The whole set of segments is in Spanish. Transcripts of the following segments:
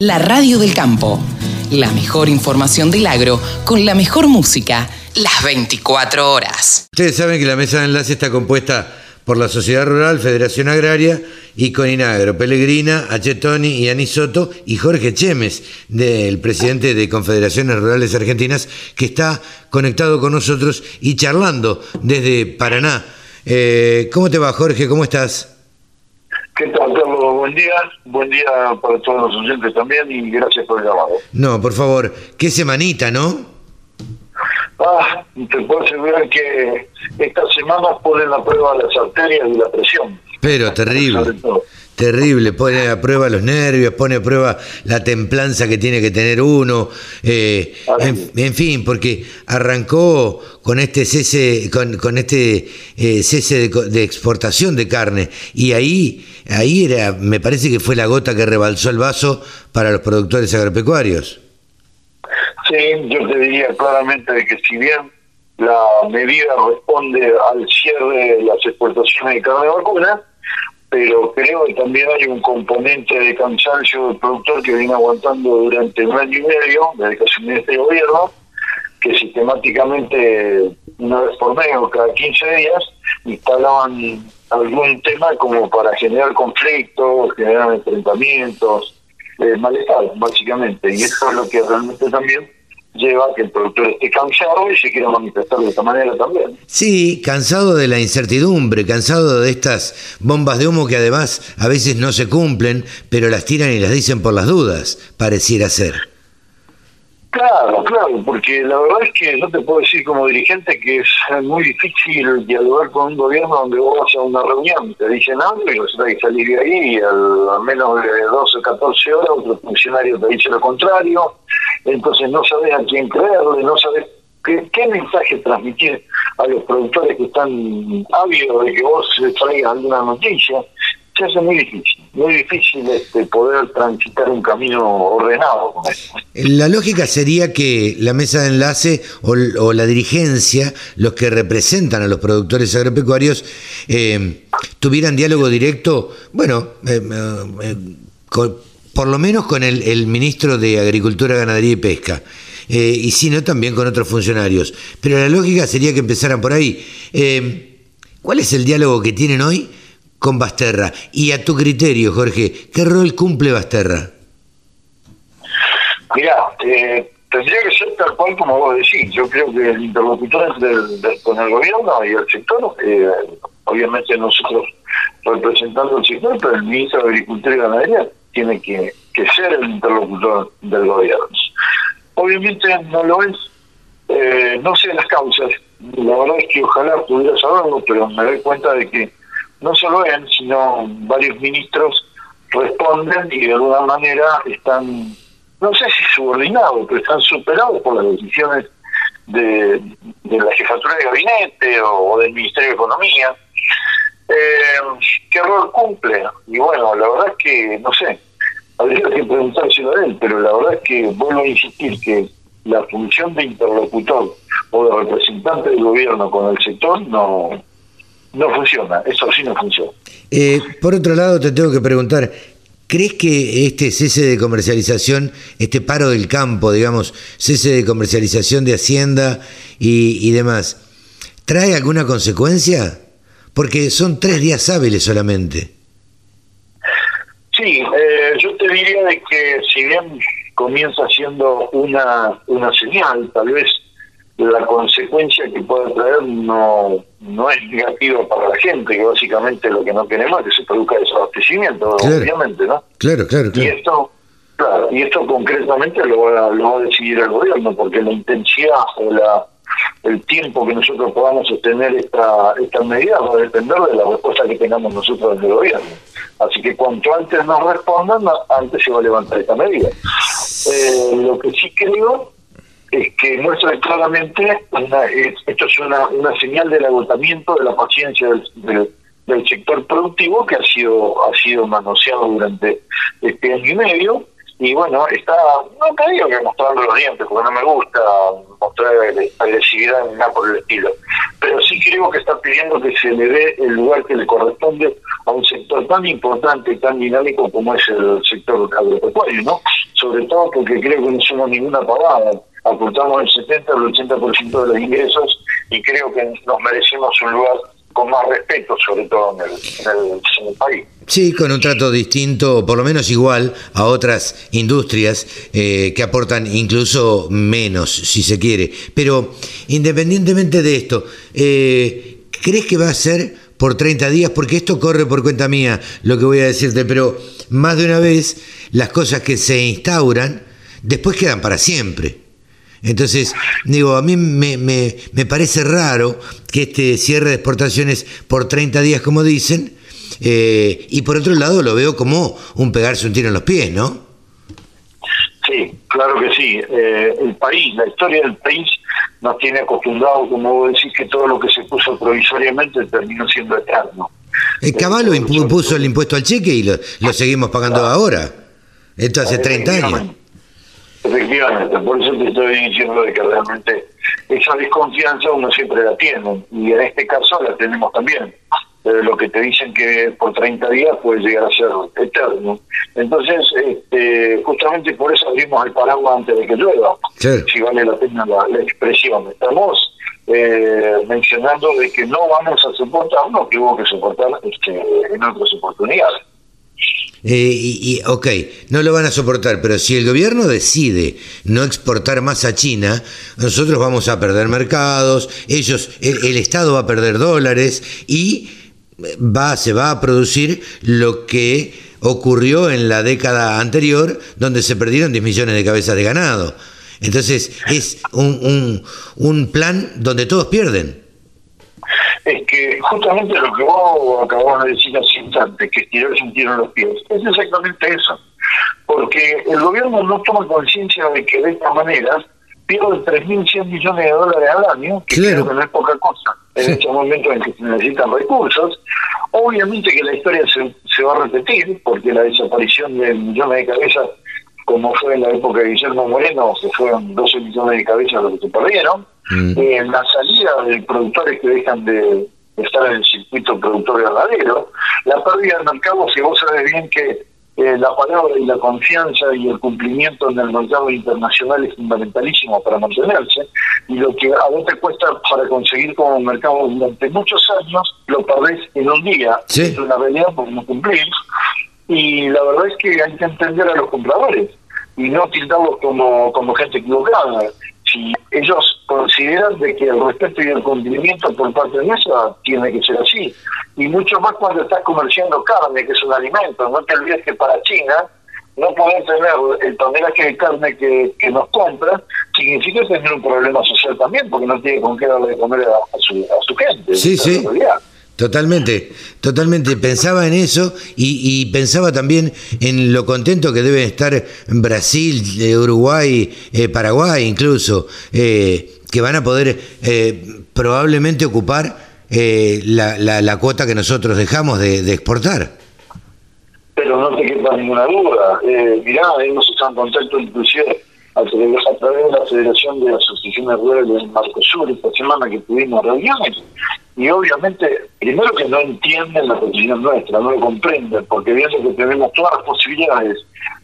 La radio del campo. La mejor información del agro con la mejor música las 24 horas. Ustedes saben que la mesa de enlace está compuesta por la Sociedad Rural, Federación Agraria y Coninagro, Pellegrina, Achetoni y Anisoto y Jorge Chemes, del presidente de Confederaciones Rurales Argentinas, que está conectado con nosotros y charlando desde Paraná. Eh, ¿Cómo te va, Jorge? ¿Cómo estás? ¿Qué tal, Carlos? Buen día. Buen día para todos los oyentes también y gracias por el llamado. No, por favor, qué semanita, ¿no? Ah, te puedo asegurar que estas semanas ponen a prueba las arterias y la presión. Pero terrible. Terrible, pone a prueba los nervios, pone a prueba la templanza que tiene que tener uno, eh, en, en fin, porque arrancó con este cese, con, con este eh, cese de, de exportación de carne y ahí, ahí era, me parece que fue la gota que rebalsó el vaso para los productores agropecuarios. Sí, yo te diría claramente de que si bien la medida responde al cierre de las exportaciones de carne vacuna, pero creo que también hay un componente de cansancio del productor que viene aguantando durante un año y medio, desde que asumió este gobierno, que sistemáticamente, una vez por mes o cada 15 días, instalaban algún tema como para generar conflictos, generar enfrentamientos, eh, malestar, básicamente. Y eso es lo que realmente también lleva a que el productor esté cansado y se quiera manifestar de esta manera también. Sí, cansado de la incertidumbre, cansado de estas bombas de humo que además a veces no se cumplen, pero las tiran y las dicen por las dudas, pareciera ser. Claro, claro, porque la verdad es que yo te puedo decir como dirigente que es muy difícil dialogar con un gobierno donde vos vas a una reunión, te dicen algo y resulta que salir de ahí y al, menos de 12 o 14 horas otro funcionario te dice lo contrario, entonces no sabes a quién creerle, no sabes qué, qué mensaje transmitir a los productores que están ávidos de que vos traigas alguna noticia. Se hace muy difícil, muy difícil este, poder transitar un camino ordenado. La lógica sería que la mesa de enlace o, la dirigencia, los que representan a los productores agropecuarios, eh, tuvieran diálogo directo, bueno, eh, eh, por lo menos con el, ministro de Agricultura, Ganadería y Pesca. y si no, también con otros funcionarios. Pero la lógica sería que empezaran por ahí. ¿Cuál es el diálogo que tienen hoy con Basterra? Y a tu criterio, Jorge, ¿qué rol cumple Basterra? Mirá, eh, tendría que ser tal cual como vos decís. Yo creo que el interlocutor entre el- de- con el gobierno y el sector, eh, obviamente nosotros representando el sector, pero el ministro de Agricultura y Ganadería tiene que, que ser el interlocutor del gobierno. Obviamente no lo es, eh, no sé las causas. La verdad es que ojalá pudiera saberlo, pero me doy cuenta de que no solo él, sino varios ministros responden y de alguna manera están, no sé si subordinados, pero están superados por las decisiones de, de la jefatura de gabinete o, del Ministerio de Economía. Eh, ¿Qué rol cumple? Y bueno, la verdad es que, no sé, habría que preguntárselo a él, pero la verdad es que vuelvo a insistir que la función de interlocutor o de representante del gobierno con el sector no, no funciona, eso sí no funciona. Eh, por otro lado, te tengo que preguntar, ¿crees que este cese de comercialización, este paro del campo, digamos, cese de comercialización de Hacienda y, y demás, trae alguna consecuencia? Porque son tres días hábiles solamente. Sí, eh, yo te diría de que si bien comienza siendo una, una señal, tal vez la consecuencia que puede traer no, no es negativa para la gente, que básicamente lo que no queremos es que se produzca desabastecimiento, Claro. obviamente, ¿no? Claro, claro, Y claro. esto, claro, y esto concretamente lo va, lo va a decidir el gobierno, porque la intensidad o la, el tiempo que nosotros podamos sostener esta, esta medida va a depender de la respuesta que tengamos nosotros desde el gobierno. Así que cuanto antes nos respondan, antes se va a levantar esta medida. Eh, lo que sí creo es que muestra claramente, una- es- esto es una, una señal del agotamiento de la paciencia del, del- sector productivo que ha sido ha sido manoseado durante este año y medio. Y bueno, está, no te digo que mostrando los dientes porque no me gusta mostrar agre- agresividad ni nada por el estilo, pero sí creo que está pidiendo que se le dé el lugar que le corresponde a un sector tan importante, tan dinámico como es el sector agropecuario, ¿no? Sobre todo porque creo que no somos ninguna pavada, aportamos el 70 al 80% de los ingresos y creo que nos merecemos un lugar con más respeto, sobre todo en el, país. Sí, con un trato distinto, por lo menos igual, a otras industrias eh, que aportan incluso menos, si se quiere. Pero independientemente de esto, eh, ¿crees que va a ser por 30 días? Porque esto corre por cuenta mía, lo que voy a decirte, pero más de una vez las cosas que se instauran después quedan para siempre. Entonces, digo, a mí me, me, me, parece raro que este cierre de exportaciones por 30 días, como dicen, eh, y por otro lado lo veo como un pegarse un tiro en los pies, ¿no? Sí, claro que sí. Eh, el país, la historia del país nos tiene acostumbrados, como vos decís, que todo lo que se puso provisoriamente terminó siendo eterno. El Caballo impuso el impuesto al cheque y lo, lo seguimos pagando ahora. Esto hace 30 años. Efectivamente, por eso te estoy diciendo de que realmente esa desconfianza uno siempre la tiene y en este caso la tenemos también. Pero lo que te dicen que por 30 días puede llegar a ser eterno. Entonces, este, justamente por eso abrimos el paraguas antes de que llueva, si vale la pena la, expresión. Estamos eh, mencionando de que no vamos a soportar lo que hubo que soportar este, en otras oportunidades. Eh, y, ok, no lo van a soportar, pero si el gobierno decide no exportar más a China, nosotros vamos a perder mercados, ellos, el, Estado va a perder dólares y va, se va a producir lo que ocurrió en la década anterior, donde se perdieron 10 millones de cabezas de ganado. Entonces es un, un plan donde todos pierden es que justamente lo que vos acabas de decir hace instante, que un tiro en los pies, es exactamente eso. Porque el gobierno no toma conciencia de que de esta manera pierde 3.100 millones de dólares al año, que claro. no es poca cosa, en estos momentos en que se necesitan recursos. Obviamente que la historia se, se va a repetir, porque la desaparición de millones de cabezas, como fue en la época de Guillermo Moreno, que fueron 12 millones de cabezas los que se perdieron, Mm. Eh, la salida de productores que dejan de estar en el circuito productor ganadero, la pérdida de mercado, si vos sabes bien que eh, la palabra y la confianza y el cumplimiento en el mercado internacional es fundamentalísimo para mantenerse, y lo que a vos te cuesta para conseguir como mercado durante muchos años, lo perdés en un día. Es una realidad por no cumplir. Y la verdad es que hay que entender a los compradores y no tildarlos como, como gente equivocada si ellos consideran de que el respeto y el cumplimiento por parte de nuestra tiene que ser así. Y mucho más cuando estás comerciando carne, que es un alimento. No te olvides que para China no poder tener el tonelaje de carne que, que nos compra significa tener un problema social también, porque no tiene con qué darle de comer a, su, a su gente. Sí, sí. Totalmente, totalmente. Pensaba en eso y, pensaba también en lo contento que deben estar Brasil, eh, Uruguay, eh, Paraguay incluso, eh, que van a poder probablemente ocupar la, la, cuota que nosotros dejamos de, exportar. Pero no te quepa ninguna duda. mirá, hemos estado en contacto inclusive a través de la Federación de Asociaciones Rurales del Marcosur esta semana que tuvimos reuniones y obviamente, primero que no entienden la posición nuestra, no lo comprenden, porque viendo que tenemos todas las posibilidades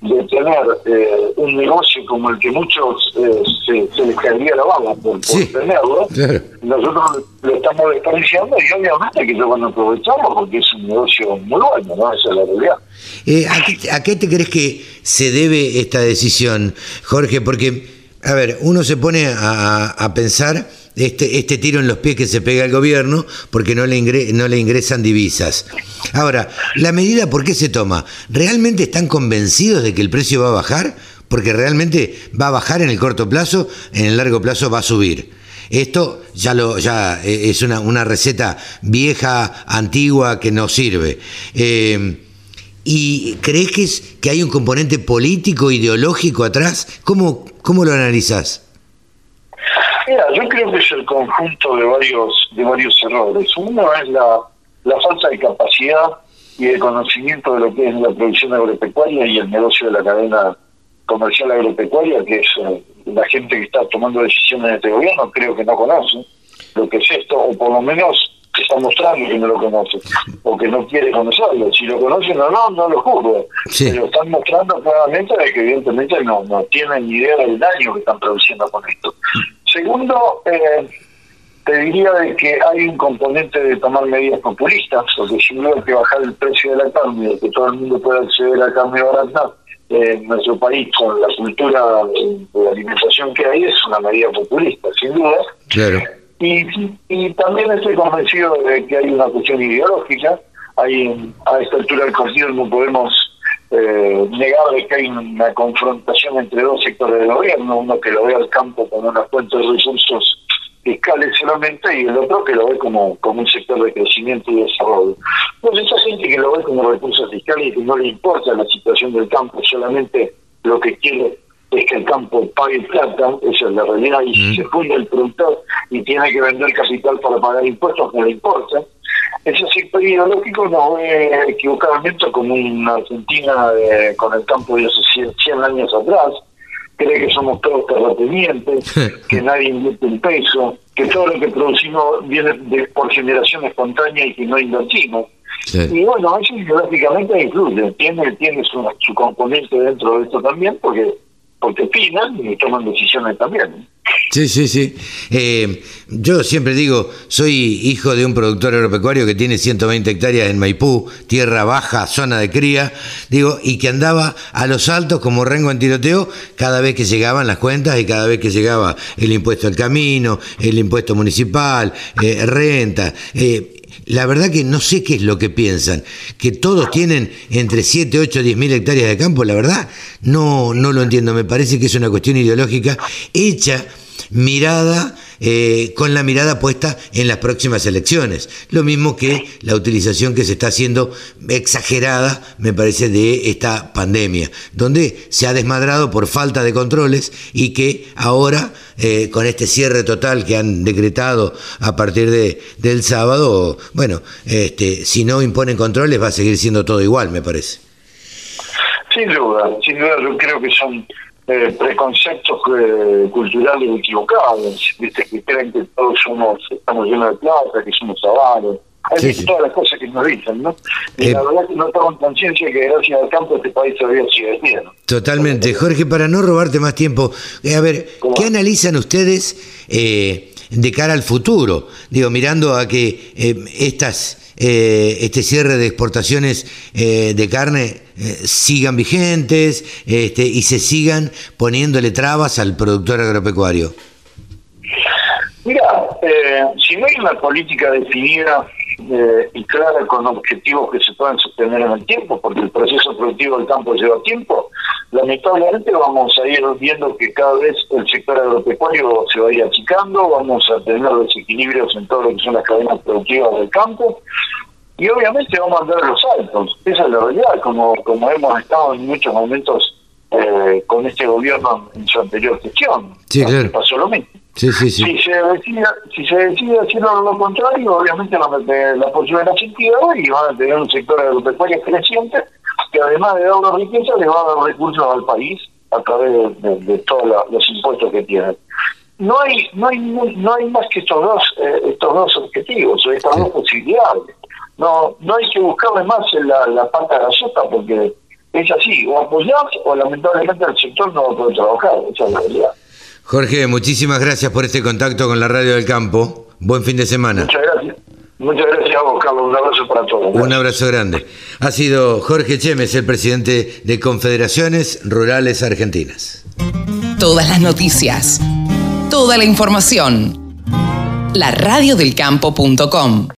de tener eh, un negocio como el que muchos eh, se, les caería la bala por, tenerlo, nosotros lo estamos desperdiciando y obviamente que lo van a aprovecharlo porque es un negocio muy bueno, ¿no? Esa es la realidad. Eh, ¿a, qué, te crees que se debe esta decisión, Jorge? Porque, a ver, uno se pone a, a pensar este, este tiro en los pies que se pega al gobierno porque no le, no le ingresan divisas. Ahora, ¿la medida por qué se toma? ¿Realmente están convencidos de que el precio va a bajar? Porque realmente va a bajar en el corto plazo, en el largo plazo va a subir. Esto ya, lo, ya eh, es una, una receta vieja, antigua, que no sirve. Eh, ¿Y crees que, es, que hay un componente político, ideológico atrás? ¿Cómo, cómo lo analizas? Mira, yo creo que es el conjunto de varios de varios errores. Uno es la, la falta de capacidad y de conocimiento de lo que es la producción agropecuaria y el negocio de la cadena comercial agropecuaria, que es eh, la gente que está tomando decisiones de este gobierno, creo que no conoce. lo que es esto, o por lo menos está mostrando que no lo conoce, o que no quiere conocerlo. Si lo conocen o no, no lo juro. Pero están mostrando claramente de que evidentemente no, no tienen ni idea del daño que están produciendo con esto. Segundo, eh, te diría de que hay un componente de tomar medidas populistas, porque si no hay que bajar el precio de la carne, que todo el mundo pueda acceder a carne barata, en nuestro país con la cultura de alimentación que hay es una medida populista, sin duda. Claro. Y, y también estoy convencido de que hay una cuestión ideológica. Hay, a esta altura del partido no podemos eh, negar de que hay una confrontación entre dos sectores del gobierno, uno que lo ve al campo como una fuente de recursos fiscales solamente y el otro que lo ve como, como un sector de crecimiento y desarrollo. Pues esa gente que lo ve como recursos fiscales y que no le importa la situación del campo, solamente lo que quiere es que el campo pague plata, esa es la realidad, y si se funda el productor y tiene que vender capital para pagar impuestos, no le importa. Ese sector ideológico nos ve equivocadamente como una Argentina con el campo de hace 100 años atrás, cree que somos todos terratenientes, que nadie invierte un peso, que todo lo que producimos viene de, por generación espontánea y que no invertimos. Y bueno, eso ideológicamente influye, tiene, tiene su, su componente dentro de esto también, porque porque opinan y toman decisiones también. Sí, sí, sí. Eh, yo siempre digo, soy hijo de un productor agropecuario que tiene 120 hectáreas en Maipú, tierra baja, zona de cría, digo, y que andaba a los altos como rengo en tiroteo cada vez que llegaban las cuentas y cada vez que llegaba el impuesto al camino, el impuesto municipal, eh, renta. Eh, la verdad que no sé qué es lo que piensan, que todos tienen entre 7, 8, 10 mil hectáreas de campo, la verdad no, no lo entiendo, me parece que es una cuestión ideológica hecha mirada eh, con la mirada puesta en las próximas elecciones. Lo mismo que la utilización que se está haciendo exagerada, me parece, de esta pandemia, donde se ha desmadrado por falta de controles y que ahora, eh, con este cierre total que han decretado a partir de, del sábado, bueno, este, si no imponen controles va a seguir siendo todo igual, me parece. Sin duda, sin duda yo creo que son eh, preconceptos eh, culturales equivocados, ¿viste? que creen que todos somos, estamos llenos de plata, que somos avaros. Hay todas las cosas que nos dicen, ¿no? Y eh, la verdad que no toman conciencia que gracias al campo este país todavía sigue bien. Totalmente. Jorge, para no robarte más tiempo, a ver, ¿qué analizan ustedes de cara al futuro? Digo, mirando a que estas eh, este cierre de exportaciones eh, de carne eh, sigan vigentes este, y se sigan poniéndole trabas al productor agropecuario? Mira, si no hay una política definida y clara con objetivos que se puedan sostener en el tiempo, porque el proceso productivo del campo lleva tiempo, lamentablemente vamos a ir viendo que cada vez el sector agropecuario se va a ir achicando, vamos a tener desequilibrios en todo lo que son las cadenas productivas del campo, y obviamente vamos a andar los saltos, esa es la realidad, como, como hemos estado en muchos momentos eh, con este gobierno en su anterior gestión. Sí, claro. Pasó lo mismo. Sí, sí, sí. Si se decide, si se decide hacer lo contrario, obviamente van a tener la posibilidad sentido y van a tener un sector agropecuario creciente que además de dar riqueza le va a dar recursos al país a través de, todos los impuestos que tienen. No hay, no hay, no hay más que estos dos, eh, estos dos objetivos, estas dos posibilidades no no hay que buscarle más en la, la pata gaseosa porque es así, o apoyar o lamentablemente el sector no va a poder trabajar, esa es la realidad. Jorge, muchísimas gracias por este contacto con la Radio del Campo. Buen fin de semana. Muchas gracias. Muchas gracias a vos, Carlos. Un abrazo para todos. Un abrazo grande. Ha sido Jorge Chemes, el presidente de Confederaciones Rurales Argentinas. Todas las noticias, toda la información. La radiodelcampo.com